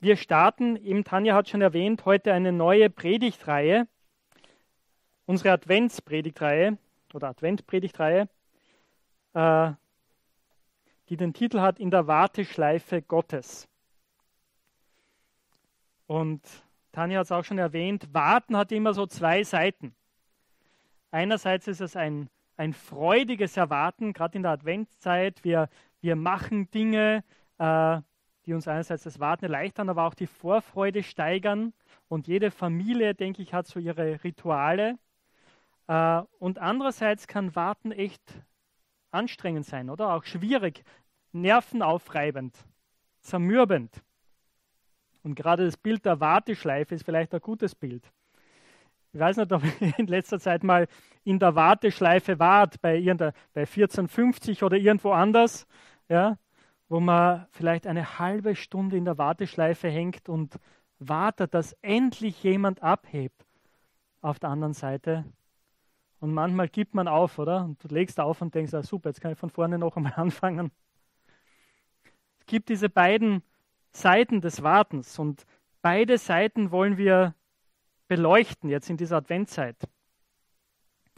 wir starten, eben Tanja hat schon erwähnt, heute eine neue Predigtreihe, unsere Adventspredigtreihe oder Adventpredigtreihe, äh, die den Titel hat In der Warteschleife Gottes. Und Tanja hat es auch schon erwähnt, Warten hat immer so zwei Seiten. Einerseits ist es ein, ein freudiges Erwarten, gerade in der Adventszeit. Wir, wir machen Dinge, äh, die uns einerseits das Warten erleichtern, aber auch die Vorfreude steigern. Und jede Familie, denke ich, hat so ihre Rituale. Äh, und andererseits kann Warten echt anstrengend sein, oder? Auch schwierig, nervenaufreibend, zermürbend. Und gerade das Bild der Warteschleife ist vielleicht ein gutes Bild. Ich weiß nicht, ob ihr in letzter Zeit mal in der Warteschleife wart, bei, bei 1450 oder irgendwo anders, ja, wo man vielleicht eine halbe Stunde in der Warteschleife hängt und wartet, dass endlich jemand abhebt auf der anderen Seite. Und manchmal gibt man auf, oder? Und du legst auf und denkst, ah, super, jetzt kann ich von vorne noch einmal anfangen. Es gibt diese beiden Seiten des Wartens und beide Seiten wollen wir beleuchten jetzt in dieser Adventzeit.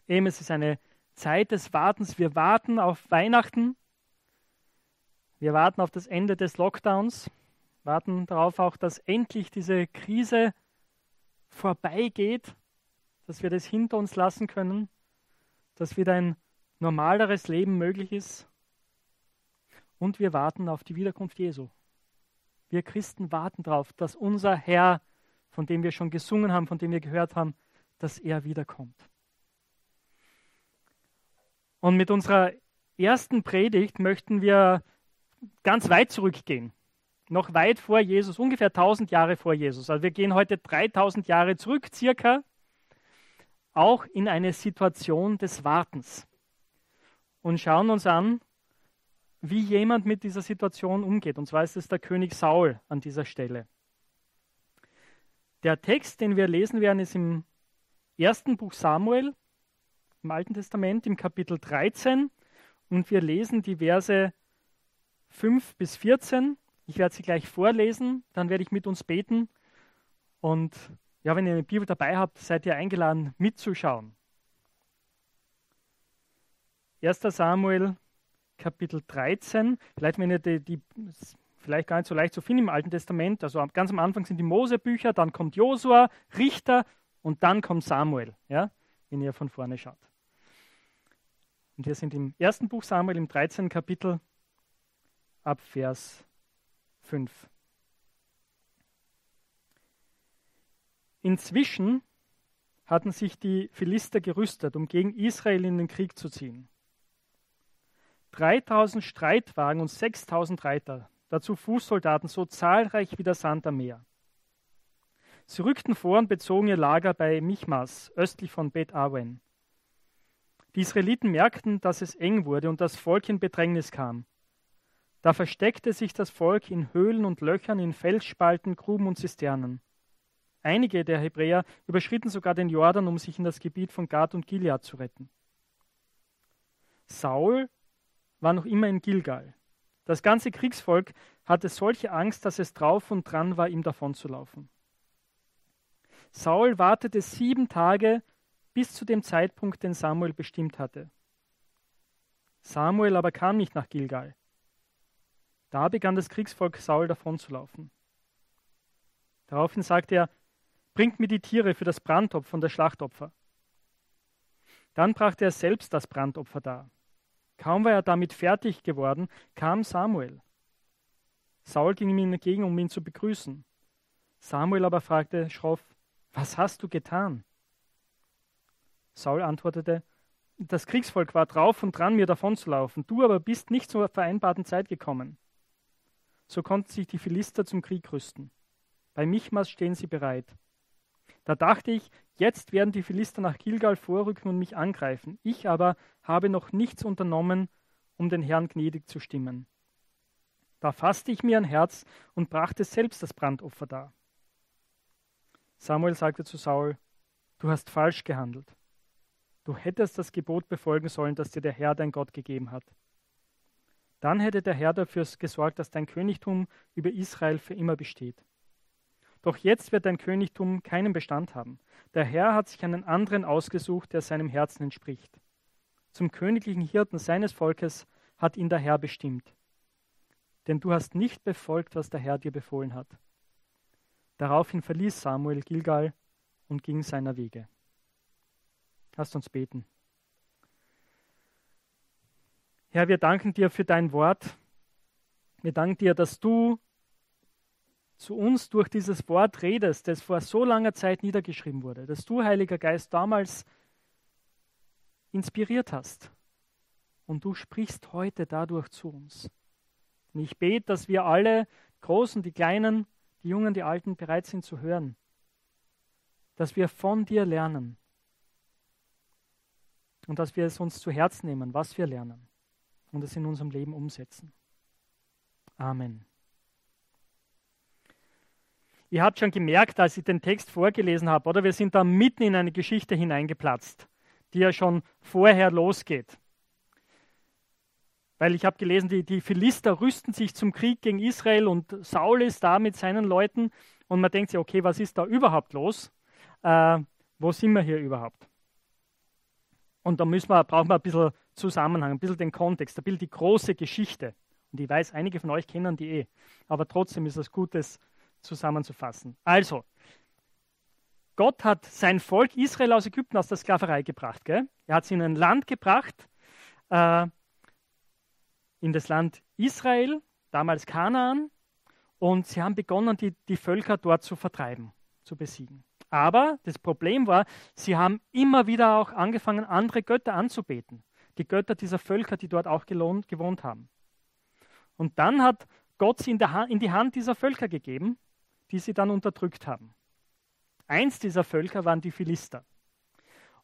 Eben, es ist eine Zeit des Wartens. Wir warten auf Weihnachten. Wir warten auf das Ende des Lockdowns. Warten darauf auch, dass endlich diese Krise vorbeigeht, dass wir das hinter uns lassen können, dass wieder ein normaleres Leben möglich ist. Und wir warten auf die Wiederkunft Jesu. Wir Christen warten darauf, dass unser Herr von dem wir schon gesungen haben, von dem wir gehört haben, dass er wiederkommt. Und mit unserer ersten Predigt möchten wir ganz weit zurückgehen. Noch weit vor Jesus, ungefähr 1000 Jahre vor Jesus. Also wir gehen heute 3000 Jahre zurück, circa, auch in eine Situation des Wartens. Und schauen uns an, wie jemand mit dieser Situation umgeht. Und zwar ist es der König Saul an dieser Stelle. Der Text, den wir lesen werden, ist im ersten Buch Samuel, im Alten Testament, im Kapitel 13. Und wir lesen die Verse 5 bis 14. Ich werde sie gleich vorlesen, dann werde ich mit uns beten. Und ja, wenn ihr eine Bibel dabei habt, seid ihr eingeladen, mitzuschauen. 1. Samuel, Kapitel 13. Vielleicht, wenn ihr die, die vielleicht gar nicht so leicht zu finden im Alten Testament. Also ganz am Anfang sind die Mosebücher, dann kommt Josua, Richter und dann kommt Samuel, ja, wenn ihr von vorne schaut. Und wir sind im ersten Buch Samuel im 13. Kapitel ab Vers 5. Inzwischen hatten sich die Philister gerüstet, um gegen Israel in den Krieg zu ziehen. 3000 Streitwagen und 6000 Reiter dazu Fußsoldaten so zahlreich wie der Sand am Meer. Sie rückten vor und bezogen ihr Lager bei Michmas, östlich von Bet Awen. Die Israeliten merkten, dass es eng wurde und das Volk in Bedrängnis kam. Da versteckte sich das Volk in Höhlen und Löchern, in Felsspalten, Gruben und Zisternen. Einige der Hebräer überschritten sogar den Jordan, um sich in das Gebiet von Gad und Gilead zu retten. Saul war noch immer in Gilgal. Das ganze Kriegsvolk hatte solche Angst, dass es drauf und dran war, ihm davonzulaufen. Saul wartete sieben Tage bis zu dem Zeitpunkt, den Samuel bestimmt hatte. Samuel aber kam nicht nach Gilgal. Da begann das Kriegsvolk Saul davonzulaufen. Daraufhin sagte er, bringt mir die Tiere für das Brandopfer und das Schlachtopfer. Dann brachte er selbst das Brandopfer dar. Kaum war er damit fertig geworden, kam Samuel. Saul ging ihm entgegen, um ihn zu begrüßen. Samuel aber fragte schroff, was hast du getan? Saul antwortete, das Kriegsvolk war drauf und dran, mir davonzulaufen, du aber bist nicht zur vereinbarten Zeit gekommen. So konnten sich die Philister zum Krieg rüsten. Bei Michmas stehen sie bereit. Da dachte ich, jetzt werden die Philister nach Gilgal vorrücken und mich angreifen. Ich aber habe noch nichts unternommen, um den Herrn gnädig zu stimmen. Da fasste ich mir ein Herz und brachte selbst das Brandopfer dar. Samuel sagte zu Saul, du hast falsch gehandelt. Du hättest das Gebot befolgen sollen, das dir der Herr dein Gott gegeben hat. Dann hätte der Herr dafür gesorgt, dass dein Königtum über Israel für immer besteht. Doch jetzt wird dein Königtum keinen Bestand haben. Der Herr hat sich einen anderen ausgesucht, der seinem Herzen entspricht. Zum königlichen Hirten seines Volkes hat ihn der Herr bestimmt. Denn du hast nicht befolgt, was der Herr dir befohlen hat. Daraufhin verließ Samuel Gilgal und ging seiner Wege. Lasst uns beten. Herr, wir danken dir für dein Wort. Wir danken dir, dass du zu uns durch dieses Wort redest, das vor so langer Zeit niedergeschrieben wurde, dass du, Heiliger Geist, damals inspiriert hast. Und du sprichst heute dadurch zu uns. Und ich bete, dass wir alle, Großen, die Kleinen, die Jungen, die Alten, bereit sind zu hören. Dass wir von dir lernen. Und dass wir es uns zu Herzen nehmen, was wir lernen. Und es in unserem Leben umsetzen. Amen. Ihr habt schon gemerkt, als ich den Text vorgelesen habe, oder wir sind da mitten in eine Geschichte hineingeplatzt, die ja schon vorher losgeht. Weil ich habe gelesen, die, die Philister rüsten sich zum Krieg gegen Israel und Saul ist da mit seinen Leuten und man denkt sich, okay, was ist da überhaupt los? Äh, wo sind wir hier überhaupt? Und da müssen wir, brauchen wir ein bisschen Zusammenhang, ein bisschen den Kontext, ein bisschen die große Geschichte. Und ich weiß, einige von euch kennen die eh. Aber trotzdem ist es gut, das zusammenzufassen. Also, Gott hat sein Volk Israel aus Ägypten aus der Sklaverei gebracht. Gell? Er hat sie in ein Land gebracht, äh, in das Land Israel, damals Kanaan, und sie haben begonnen, die, die Völker dort zu vertreiben, zu besiegen. Aber das Problem war, sie haben immer wieder auch angefangen, andere Götter anzubeten. Die Götter dieser Völker, die dort auch gelohnt, gewohnt haben. Und dann hat Gott sie in, in die Hand dieser Völker gegeben, die sie dann unterdrückt haben. Eins dieser Völker waren die Philister.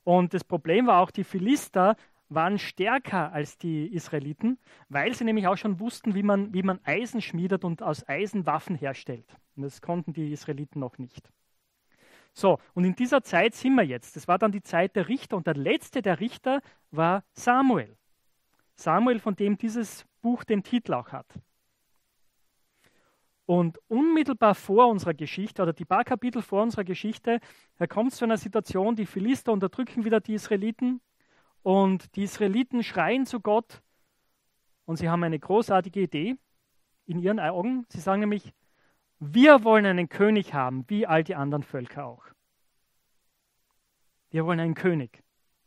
Und das Problem war auch, die Philister waren stärker als die Israeliten, weil sie nämlich auch schon wussten, wie man, wie man Eisen schmiedet und aus Eisen Waffen herstellt. Und das konnten die Israeliten noch nicht. So, und in dieser Zeit sind wir jetzt. Das war dann die Zeit der Richter und der letzte der Richter war Samuel. Samuel, von dem dieses Buch den Titel auch hat. Und unmittelbar vor unserer Geschichte oder die paar Kapitel vor unserer Geschichte, da kommt es zu einer Situation, die Philister unterdrücken wieder die Israeliten und die Israeliten schreien zu Gott und sie haben eine großartige Idee in ihren Augen. Sie sagen nämlich, wir wollen einen König haben, wie all die anderen Völker auch. Wir wollen einen König,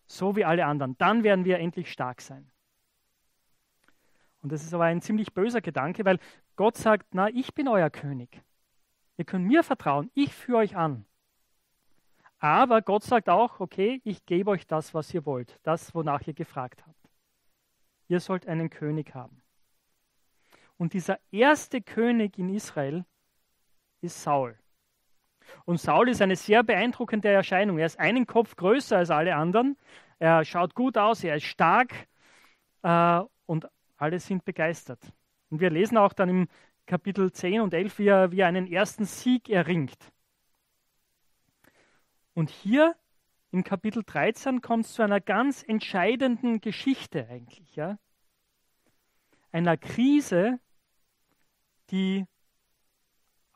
so wie alle anderen. Dann werden wir endlich stark sein. Und das ist aber ein ziemlich böser Gedanke, weil Gott sagt, na, ich bin euer König. Ihr könnt mir vertrauen, ich führe euch an. Aber Gott sagt auch, okay, ich gebe euch das, was ihr wollt, das, wonach ihr gefragt habt. Ihr sollt einen König haben. Und dieser erste König in Israel ist Saul. Und Saul ist eine sehr beeindruckende Erscheinung. Er ist einen Kopf größer als alle anderen. Er schaut gut aus, er ist stark äh, und alle sind begeistert. Und wir lesen auch dann im Kapitel 10 und 11, wie er, wie er einen ersten Sieg erringt. Und hier im Kapitel 13 kommt es zu einer ganz entscheidenden Geschichte eigentlich. Ja? Einer Krise, die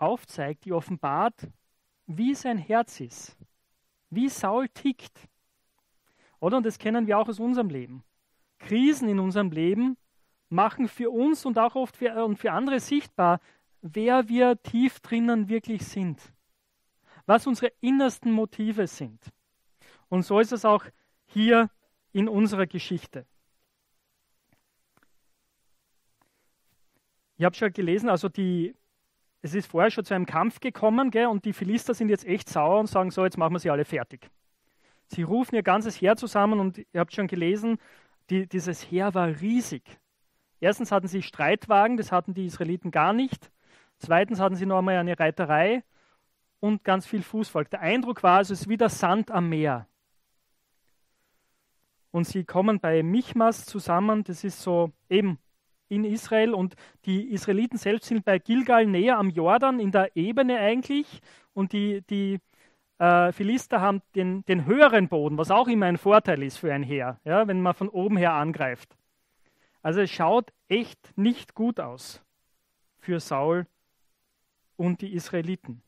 aufzeigt, die offenbart, wie sein Herz ist, wie Saul tickt. Oder? Und das kennen wir auch aus unserem Leben. Krisen in unserem Leben machen für uns und auch oft für, und für andere sichtbar, wer wir tief drinnen wirklich sind was unsere innersten Motive sind. Und so ist es auch hier in unserer Geschichte. Ich habe schon gelesen, also die, es ist vorher schon zu einem Kampf gekommen gell, und die Philister sind jetzt echt sauer und sagen, so, jetzt machen wir sie alle fertig. Sie rufen ihr ganzes Heer zusammen und ihr habt schon gelesen, die, dieses Heer war riesig. Erstens hatten sie Streitwagen, das hatten die Israeliten gar nicht. Zweitens hatten sie noch einmal eine Reiterei und ganz viel Fußvolk. Der Eindruck war, es ist wie der Sand am Meer. Und sie kommen bei Michmas zusammen, das ist so eben in Israel und die Israeliten selbst sind bei Gilgal näher am Jordan, in der Ebene eigentlich und die, die äh, Philister haben den, den höheren Boden, was auch immer ein Vorteil ist für ein Heer, ja, wenn man von oben her angreift. Also es schaut echt nicht gut aus für Saul und die Israeliten.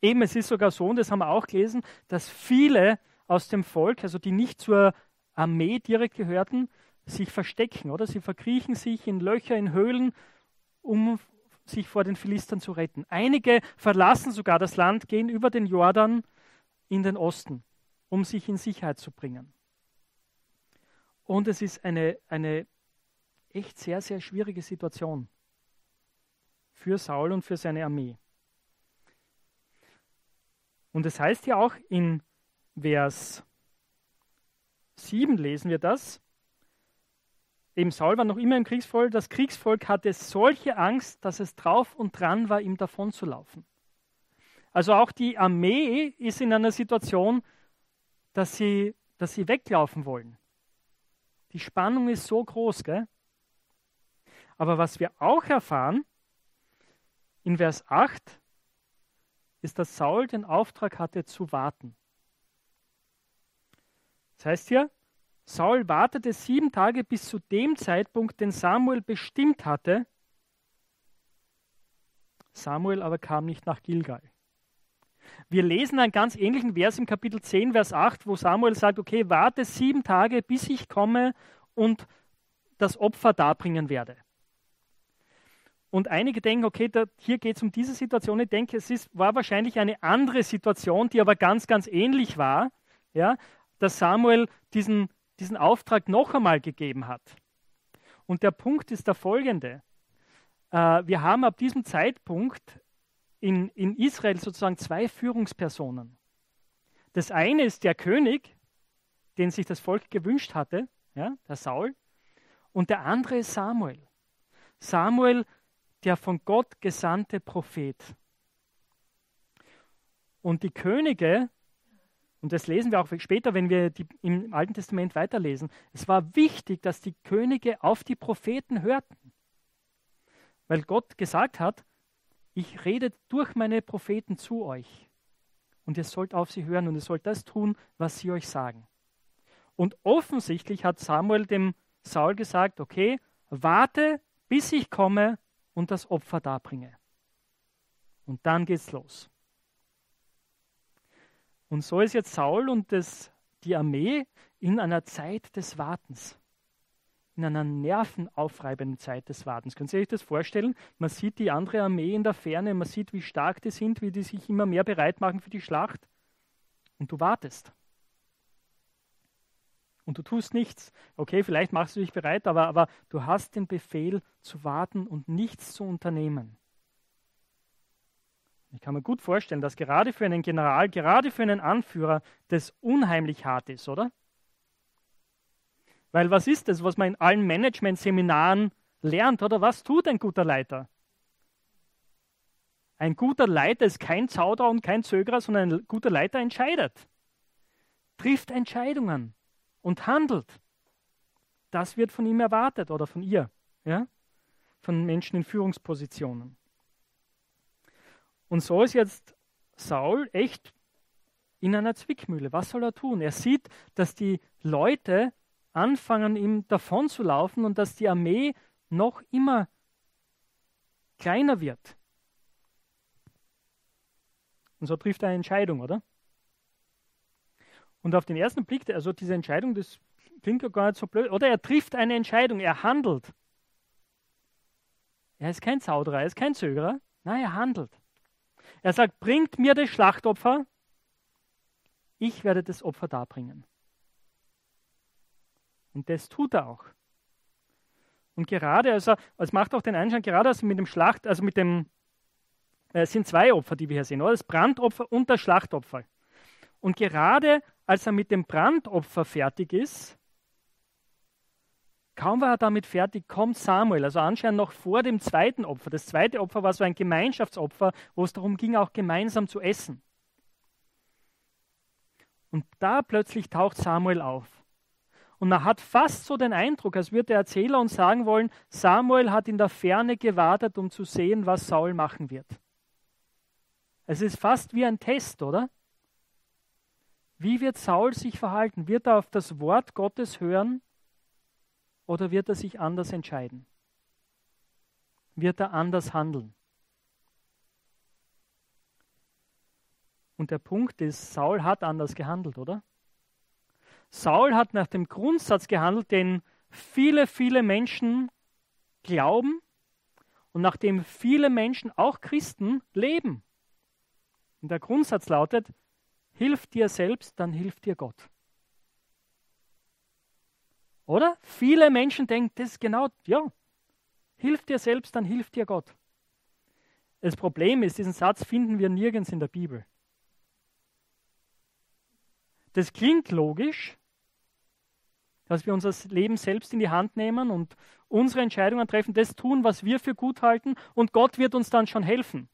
Eben, es ist sogar so, und das haben wir auch gelesen, dass viele aus dem Volk, also die nicht zur Armee direkt gehörten, sich verstecken, oder? Sie verkriechen sich in Löcher, in Höhlen, um sich vor den Philistern zu retten. Einige verlassen sogar das Land, gehen über den Jordan in den Osten, um sich in Sicherheit zu bringen. Und es ist eine, eine echt sehr, sehr schwierige Situation für Saul und für seine Armee. Und es heißt ja auch in Vers 7 lesen wir das. Eben Saul war noch immer im Kriegsvolk. Das Kriegsvolk hatte solche Angst, dass es drauf und dran war, ihm davonzulaufen. Also auch die Armee ist in einer Situation, dass sie, dass sie weglaufen wollen. Die Spannung ist so groß, gell? Aber was wir auch erfahren, in Vers 8, ist, dass Saul den Auftrag hatte zu warten. Das heißt hier, Saul wartete sieben Tage bis zu dem Zeitpunkt, den Samuel bestimmt hatte. Samuel aber kam nicht nach Gilgal. Wir lesen einen ganz ähnlichen Vers im Kapitel 10, Vers 8, wo Samuel sagt, okay, warte sieben Tage, bis ich komme und das Opfer darbringen werde. Und einige denken, okay, da, hier geht es um diese Situation. Ich denke, es ist, war wahrscheinlich eine andere Situation, die aber ganz, ganz ähnlich war, ja, dass Samuel diesen, diesen Auftrag noch einmal gegeben hat. Und der Punkt ist der folgende. Äh, wir haben ab diesem Zeitpunkt in, in Israel sozusagen zwei Führungspersonen. Das eine ist der König, den sich das Volk gewünscht hatte, ja, der Saul, und der andere ist Samuel. Samuel, der von Gott gesandte Prophet. Und die Könige, und das lesen wir auch später, wenn wir die, im Alten Testament weiterlesen, es war wichtig, dass die Könige auf die Propheten hörten. Weil Gott gesagt hat, ich rede durch meine Propheten zu euch. Und ihr sollt auf sie hören und ihr sollt das tun, was sie euch sagen. Und offensichtlich hat Samuel dem Saul gesagt, okay, warte, bis ich komme und das Opfer darbringe. Und dann geht's los. Und so ist jetzt Saul und das, die Armee in einer Zeit des Wartens in einer nervenaufreibenden Zeit des Wartens. Können Sie sich das vorstellen? Man sieht die andere Armee in der Ferne, man sieht, wie stark die sind, wie die sich immer mehr bereit machen für die Schlacht. Und du wartest. Und du tust nichts. Okay, vielleicht machst du dich bereit, aber, aber du hast den Befehl zu warten und nichts zu unternehmen. Ich kann mir gut vorstellen, dass gerade für einen General, gerade für einen Anführer das unheimlich hart ist, oder? Weil was ist das, was man in allen Management-Seminaren lernt, oder was tut ein guter Leiter? Ein guter Leiter ist kein Zauderer und kein Zögerer, sondern ein guter Leiter entscheidet, trifft Entscheidungen und handelt. Das wird von ihm erwartet oder von ihr, ja? von Menschen in Führungspositionen. Und so ist jetzt Saul echt in einer Zwickmühle. Was soll er tun? Er sieht, dass die Leute anfangen, ihm davon zu laufen und dass die Armee noch immer kleiner wird. Und so trifft er eine Entscheidung, oder? Und auf den ersten Blick, also diese Entscheidung, das klingt ja gar nicht so blöd, oder er trifft eine Entscheidung, er handelt. Er ist kein Zauderer, er ist kein Zögerer, nein, er handelt. Er sagt, bringt mir das Schlachtopfer, ich werde das Opfer darbringen. Und das tut er auch. Und gerade, also es macht auch den Einschein, gerade also mit dem Schlacht, also mit dem, äh, es sind zwei Opfer, die wir hier sehen, oder? das Brandopfer und das Schlachtopfer. Und gerade als er mit dem Brandopfer fertig ist, kaum war er damit fertig, kommt Samuel, also anscheinend noch vor dem zweiten Opfer. Das zweite Opfer war so ein Gemeinschaftsopfer, wo es darum ging, auch gemeinsam zu essen. Und da plötzlich taucht Samuel auf. Und man hat fast so den Eindruck, als würde der Erzähler uns sagen wollen, Samuel hat in der Ferne gewartet, um zu sehen, was Saul machen wird. Es ist fast wie ein Test, oder? Wie wird Saul sich verhalten? Wird er auf das Wort Gottes hören oder wird er sich anders entscheiden? Wird er anders handeln? Und der Punkt ist, Saul hat anders gehandelt, oder? Saul hat nach dem Grundsatz gehandelt, den viele, viele Menschen glauben und nach dem viele Menschen, auch Christen, leben. Und der Grundsatz lautet, hilf dir selbst, dann hilft dir Gott. Oder? Viele Menschen denken, das ist genau, ja, hilf dir selbst, dann hilft dir Gott. Das Problem ist, diesen Satz finden wir nirgends in der Bibel. Das klingt logisch, dass wir unser Leben selbst in die Hand nehmen und unsere Entscheidungen treffen, das tun, was wir für gut halten und Gott wird uns dann schon helfen.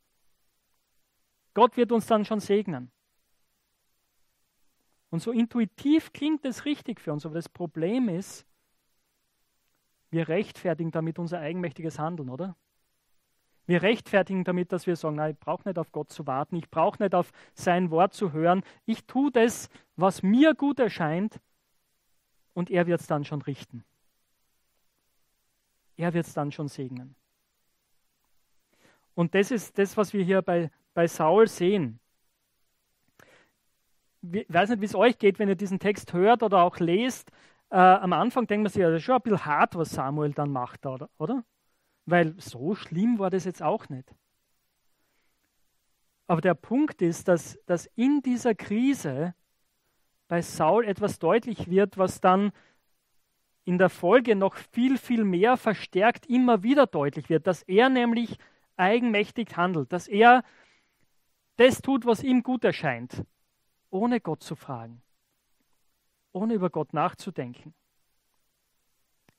Gott wird uns dann schon segnen. Und so intuitiv klingt es richtig für uns, aber das Problem ist, wir rechtfertigen damit unser eigenmächtiges Handeln, oder? Wir rechtfertigen damit, dass wir sagen, nein, ich brauche nicht auf Gott zu warten, ich brauche nicht auf sein Wort zu hören, ich tue das, was mir gut erscheint und er wird es dann schon richten. Er wird es dann schon segnen. Und das ist das, was wir hier bei, bei Saul sehen ich weiß nicht, wie es euch geht, wenn ihr diesen Text hört oder auch lest. Äh, am Anfang denkt man sich, ja, das ist schon ein bisschen hart, was Samuel dann macht, oder? oder? Weil so schlimm war das jetzt auch nicht. Aber der Punkt ist, dass, dass in dieser Krise bei Saul etwas deutlich wird, was dann in der Folge noch viel, viel mehr verstärkt immer wieder deutlich wird, dass er nämlich eigenmächtig handelt, dass er das tut, was ihm gut erscheint, ohne Gott zu fragen, ohne über Gott nachzudenken.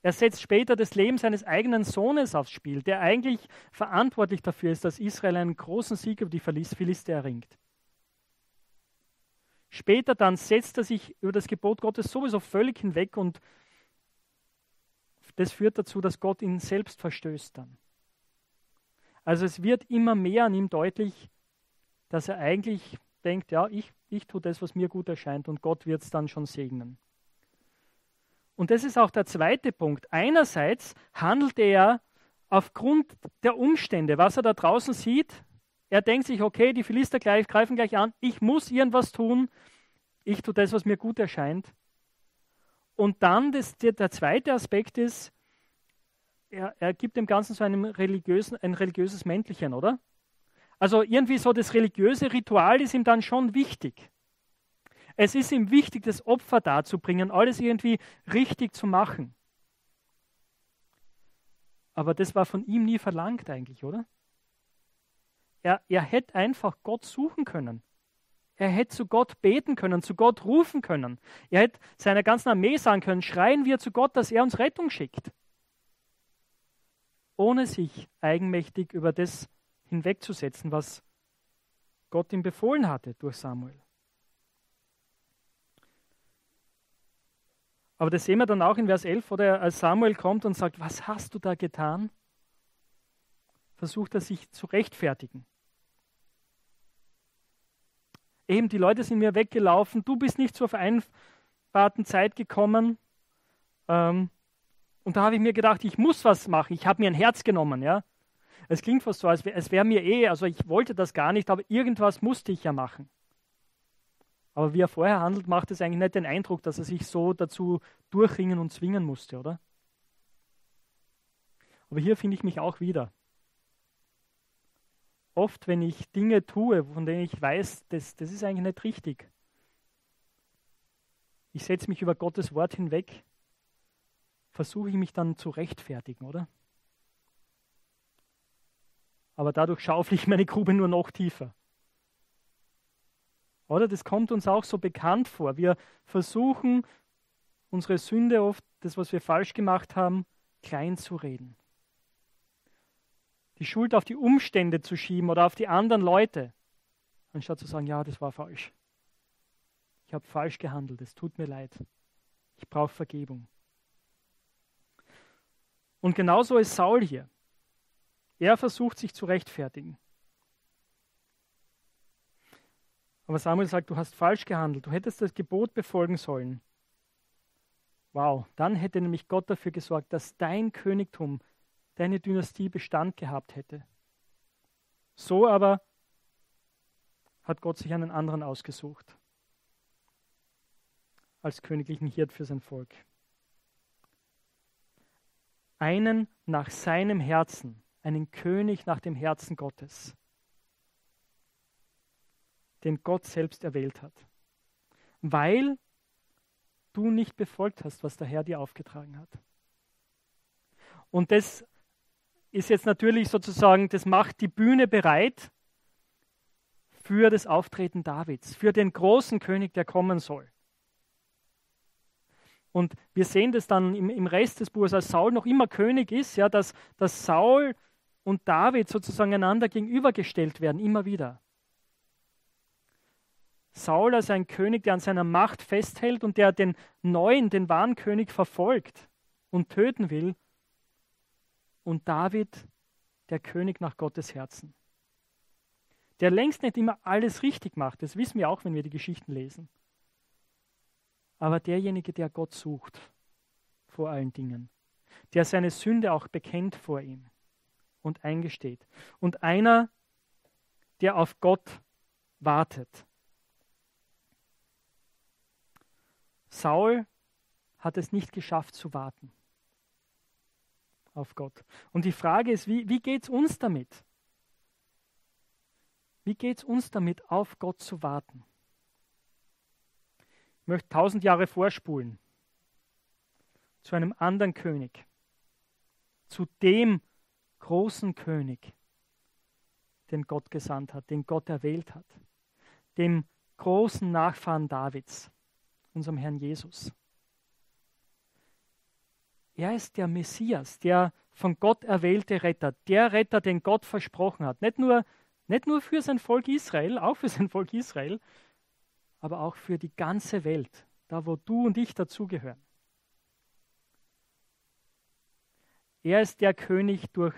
Er setzt später das Leben seines eigenen Sohnes aufs Spiel, der eigentlich verantwortlich dafür ist, dass Israel einen großen Sieg über die Philister erringt. Später dann setzt er sich über das Gebot Gottes sowieso völlig hinweg und das führt dazu, dass Gott ihn selbst verstößt dann. Also es wird immer mehr an ihm deutlich, dass er eigentlich denkt, ja, ich, ich tue das, was mir gut erscheint und Gott wird es dann schon segnen. Und das ist auch der zweite Punkt. Einerseits handelt er aufgrund der Umstände, was er da draußen sieht. Er denkt sich, okay, die Philister gleich, greifen gleich an, ich muss irgendwas tun, ich tue das, was mir gut erscheint. Und dann das, der, der zweite Aspekt ist, er, er gibt dem Ganzen so religiösen, ein religiöses Mäntelchen, oder? Also irgendwie so das religiöse Ritual ist ihm dann schon wichtig. Es ist ihm wichtig, das Opfer darzubringen, alles irgendwie richtig zu machen. Aber das war von ihm nie verlangt eigentlich, oder? Er, er hätte einfach Gott suchen können. Er hätte zu Gott beten können, zu Gott rufen können. Er hätte seiner ganzen Armee sagen können, schreien wir zu Gott, dass er uns Rettung schickt. Ohne sich eigenmächtig über das hinwegzusetzen, was Gott ihm befohlen hatte durch Samuel. Aber das sehen wir dann auch in Vers 11, wo der, als Samuel kommt und sagt, was hast du da getan? Versucht er sich zu rechtfertigen. Eben, die Leute sind mir weggelaufen, du bist nicht zur vereinbarten Zeit gekommen. Ähm, und da habe ich mir gedacht, ich muss was machen. Ich habe mir ein Herz genommen, ja. Es klingt fast so, als wäre wär mir eh, also ich wollte das gar nicht, aber irgendwas musste ich ja machen. Aber wie er vorher handelt, macht es eigentlich nicht den Eindruck, dass er sich so dazu durchringen und zwingen musste, oder? Aber hier finde ich mich auch wieder. Oft, wenn ich Dinge tue, von denen ich weiß, das, das ist eigentlich nicht richtig, ich setze mich über Gottes Wort hinweg, versuche ich mich dann zu rechtfertigen, oder? Aber dadurch schaufel ich meine Grube nur noch tiefer. Oder das kommt uns auch so bekannt vor. Wir versuchen, unsere Sünde oft, das, was wir falsch gemacht haben, klein zu reden. Die Schuld auf die Umstände zu schieben oder auf die anderen Leute, anstatt zu sagen, ja, das war falsch. Ich habe falsch gehandelt, es tut mir leid. Ich brauche Vergebung. Und genauso ist Saul hier. Er versucht sich zu rechtfertigen. Aber Samuel sagt, du hast falsch gehandelt, du hättest das Gebot befolgen sollen. Wow, dann hätte nämlich Gott dafür gesorgt, dass dein Königtum, deine Dynastie Bestand gehabt hätte. So aber hat Gott sich einen anderen ausgesucht als königlichen Hirt für sein Volk. Einen nach seinem Herzen, einen König nach dem Herzen Gottes, den Gott selbst erwählt hat, weil du nicht befolgt hast, was der Herr dir aufgetragen hat. Und das ist jetzt natürlich sozusagen, das macht die Bühne bereit für das Auftreten Davids, für den großen König, der kommen soll. Und wir sehen das dann im, im Rest des Buches, als Saul noch immer König ist, ja, dass, dass Saul und David sozusagen einander gegenübergestellt werden, immer wieder. Saul als ein König, der an seiner Macht festhält und der den neuen, den wahren König verfolgt und töten will. Und David, der König nach Gottes Herzen. Der längst nicht immer alles richtig macht, das wissen wir auch, wenn wir die Geschichten lesen aber derjenige, der Gott sucht vor allen Dingen, der seine Sünde auch bekennt vor ihm und eingesteht. Und einer, der auf Gott wartet. Saul hat es nicht geschafft zu warten auf Gott. Und die Frage ist, wie, wie geht es uns damit? Wie geht es uns damit, auf Gott zu warten? Ich möchte tausend Jahre vorspulen zu einem anderen König, zu dem großen König, den Gott gesandt hat, den Gott erwählt hat, dem großen Nachfahren Davids, unserem Herrn Jesus. Er ist der Messias, der von Gott erwählte Retter, der Retter, den Gott versprochen hat. Nicht nur, nicht nur für sein Volk Israel, auch für sein Volk Israel, aber auch für die ganze Welt, da wo du und ich dazugehören. Er ist der König, durch,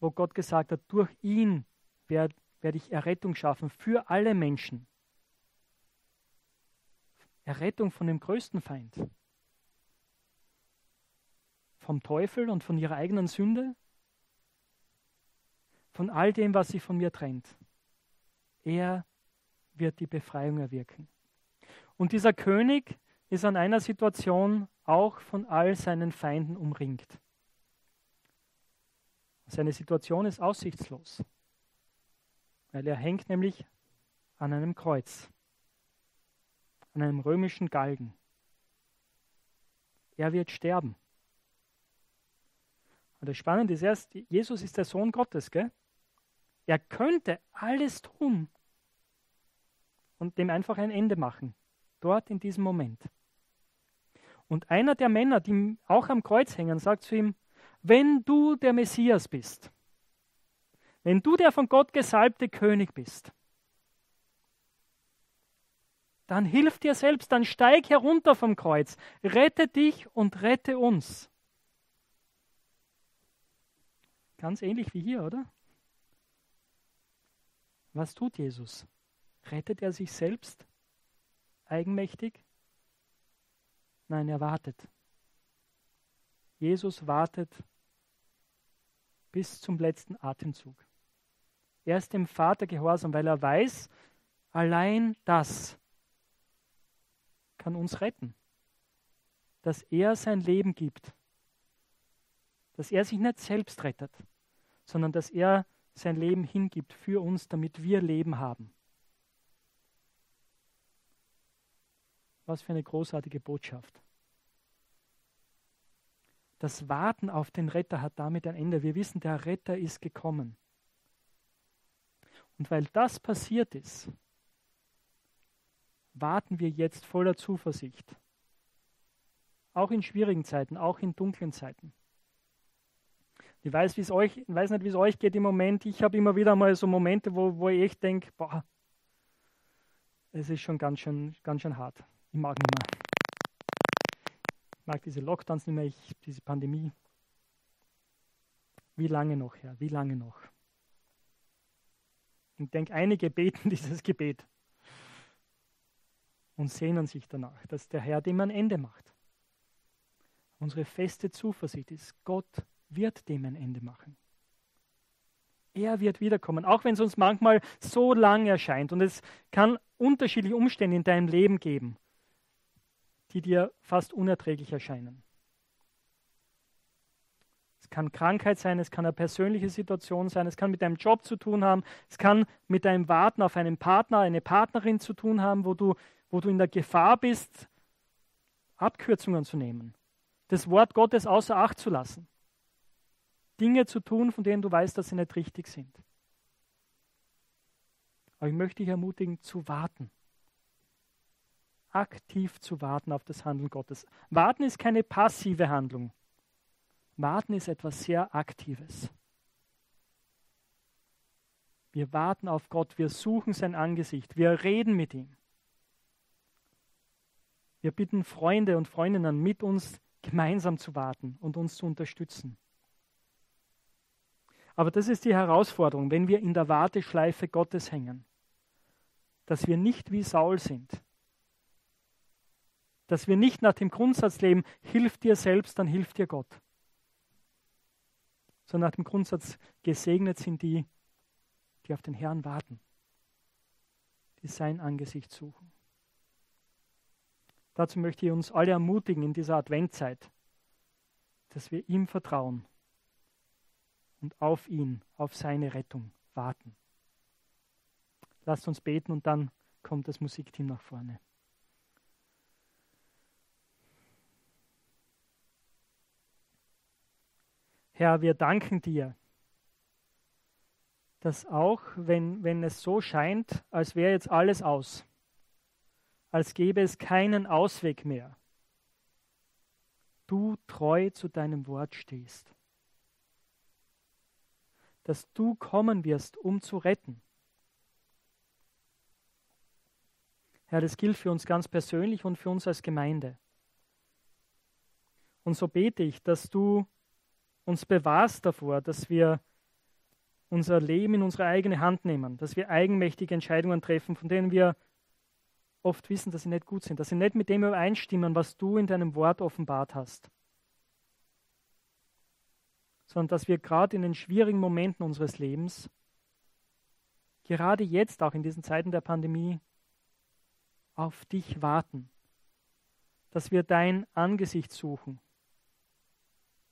wo Gott gesagt hat, durch ihn werde werd ich Errettung schaffen für alle Menschen. Errettung von dem größten Feind. Vom Teufel und von ihrer eigenen Sünde. Von all dem, was sie von mir trennt. Er wird die Befreiung erwirken. Und dieser König ist an einer Situation auch von all seinen Feinden umringt. Seine Situation ist aussichtslos, weil er hängt nämlich an einem Kreuz, an einem römischen Galgen. Er wird sterben. Und das Spannende ist erst, Jesus ist der Sohn Gottes, gell? Er könnte alles tun, und dem einfach ein Ende machen. Dort in diesem Moment. Und einer der Männer, die auch am Kreuz hängen, sagt zu ihm, wenn du der Messias bist, wenn du der von Gott gesalbte König bist, dann hilf dir selbst, dann steig herunter vom Kreuz, rette dich und rette uns. Ganz ähnlich wie hier, oder? Was tut Jesus? Rettet er sich selbst eigenmächtig? Nein, er wartet. Jesus wartet bis zum letzten Atemzug. Er ist dem Vater gehorsam, weil er weiß, allein das kann uns retten. Dass er sein Leben gibt. Dass er sich nicht selbst rettet, sondern dass er sein Leben hingibt für uns, damit wir Leben haben. Was für eine großartige Botschaft. Das Warten auf den Retter hat damit ein Ende. Wir wissen, der Retter ist gekommen. Und weil das passiert ist, warten wir jetzt voller Zuversicht. Auch in schwierigen Zeiten, auch in dunklen Zeiten. Ich weiß, wie's euch, weiß nicht, wie es euch geht im Moment. Ich habe immer wieder mal so Momente, wo, wo ich denke, boah, es ist schon ganz schön, ganz schön hart. Ich mag nicht mehr. Mag diese Lockdowns nicht mehr, ich, diese Pandemie. Wie lange noch, Herr? Wie lange noch? Ich denke, einige beten dieses Gebet und sehnen sich danach, dass der Herr dem ein Ende macht. Unsere feste Zuversicht ist, Gott wird dem ein Ende machen. Er wird wiederkommen, auch wenn es uns manchmal so lang erscheint. Und es kann unterschiedliche Umstände in deinem Leben geben, die dir fast unerträglich erscheinen. Es kann Krankheit sein, es kann eine persönliche Situation sein, es kann mit deinem Job zu tun haben, es kann mit deinem Warten auf einen Partner, eine Partnerin zu tun haben, wo du, wo du in der Gefahr bist, Abkürzungen zu nehmen, das Wort Gottes außer Acht zu lassen, Dinge zu tun, von denen du weißt, dass sie nicht richtig sind. Aber ich möchte dich ermutigen, zu warten. Aktiv zu warten auf das Handeln Gottes. Warten ist keine passive Handlung. Warten ist etwas sehr Aktives. Wir warten auf Gott, wir suchen sein Angesicht, wir reden mit ihm. Wir bitten Freunde und Freundinnen, mit uns gemeinsam zu warten und uns zu unterstützen. Aber das ist die Herausforderung, wenn wir in der Warteschleife Gottes hängen, dass wir nicht wie Saul sind, dass wir nicht nach dem Grundsatz leben, hilf dir selbst, dann hilft dir Gott, sondern nach dem Grundsatz, gesegnet sind die, die auf den Herrn warten, die sein Angesicht suchen. Dazu möchte ich uns alle ermutigen in dieser Adventzeit, dass wir ihm vertrauen und auf ihn, auf seine Rettung warten. Lasst uns beten und dann kommt das Musikteam nach vorne. Herr, wir danken dir, dass auch wenn, wenn es so scheint, als wäre jetzt alles aus, als gäbe es keinen Ausweg mehr. Du treu zu deinem Wort stehst. Dass du kommen wirst, um zu retten. Herr, das gilt für uns ganz persönlich und für uns als Gemeinde. Und so bete ich, dass du uns bewahrst davor, dass wir unser Leben in unsere eigene Hand nehmen, dass wir eigenmächtige Entscheidungen treffen, von denen wir oft wissen, dass sie nicht gut sind, dass sie nicht mit dem übereinstimmen, was du in deinem Wort offenbart hast, sondern dass wir gerade in den schwierigen Momenten unseres Lebens, gerade jetzt auch in diesen Zeiten der Pandemie, auf dich warten, dass wir dein Angesicht suchen,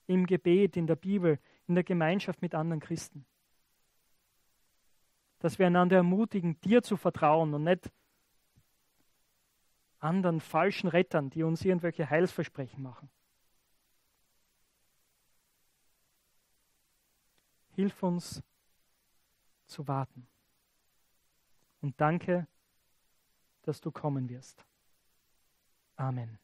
im Gebet, in der Bibel, in der Gemeinschaft mit anderen Christen. Dass wir einander ermutigen, dir zu vertrauen und nicht anderen falschen Rettern, die uns irgendwelche Heilsversprechen machen. Hilf uns zu warten. Und danke, dass du kommen wirst. Amen.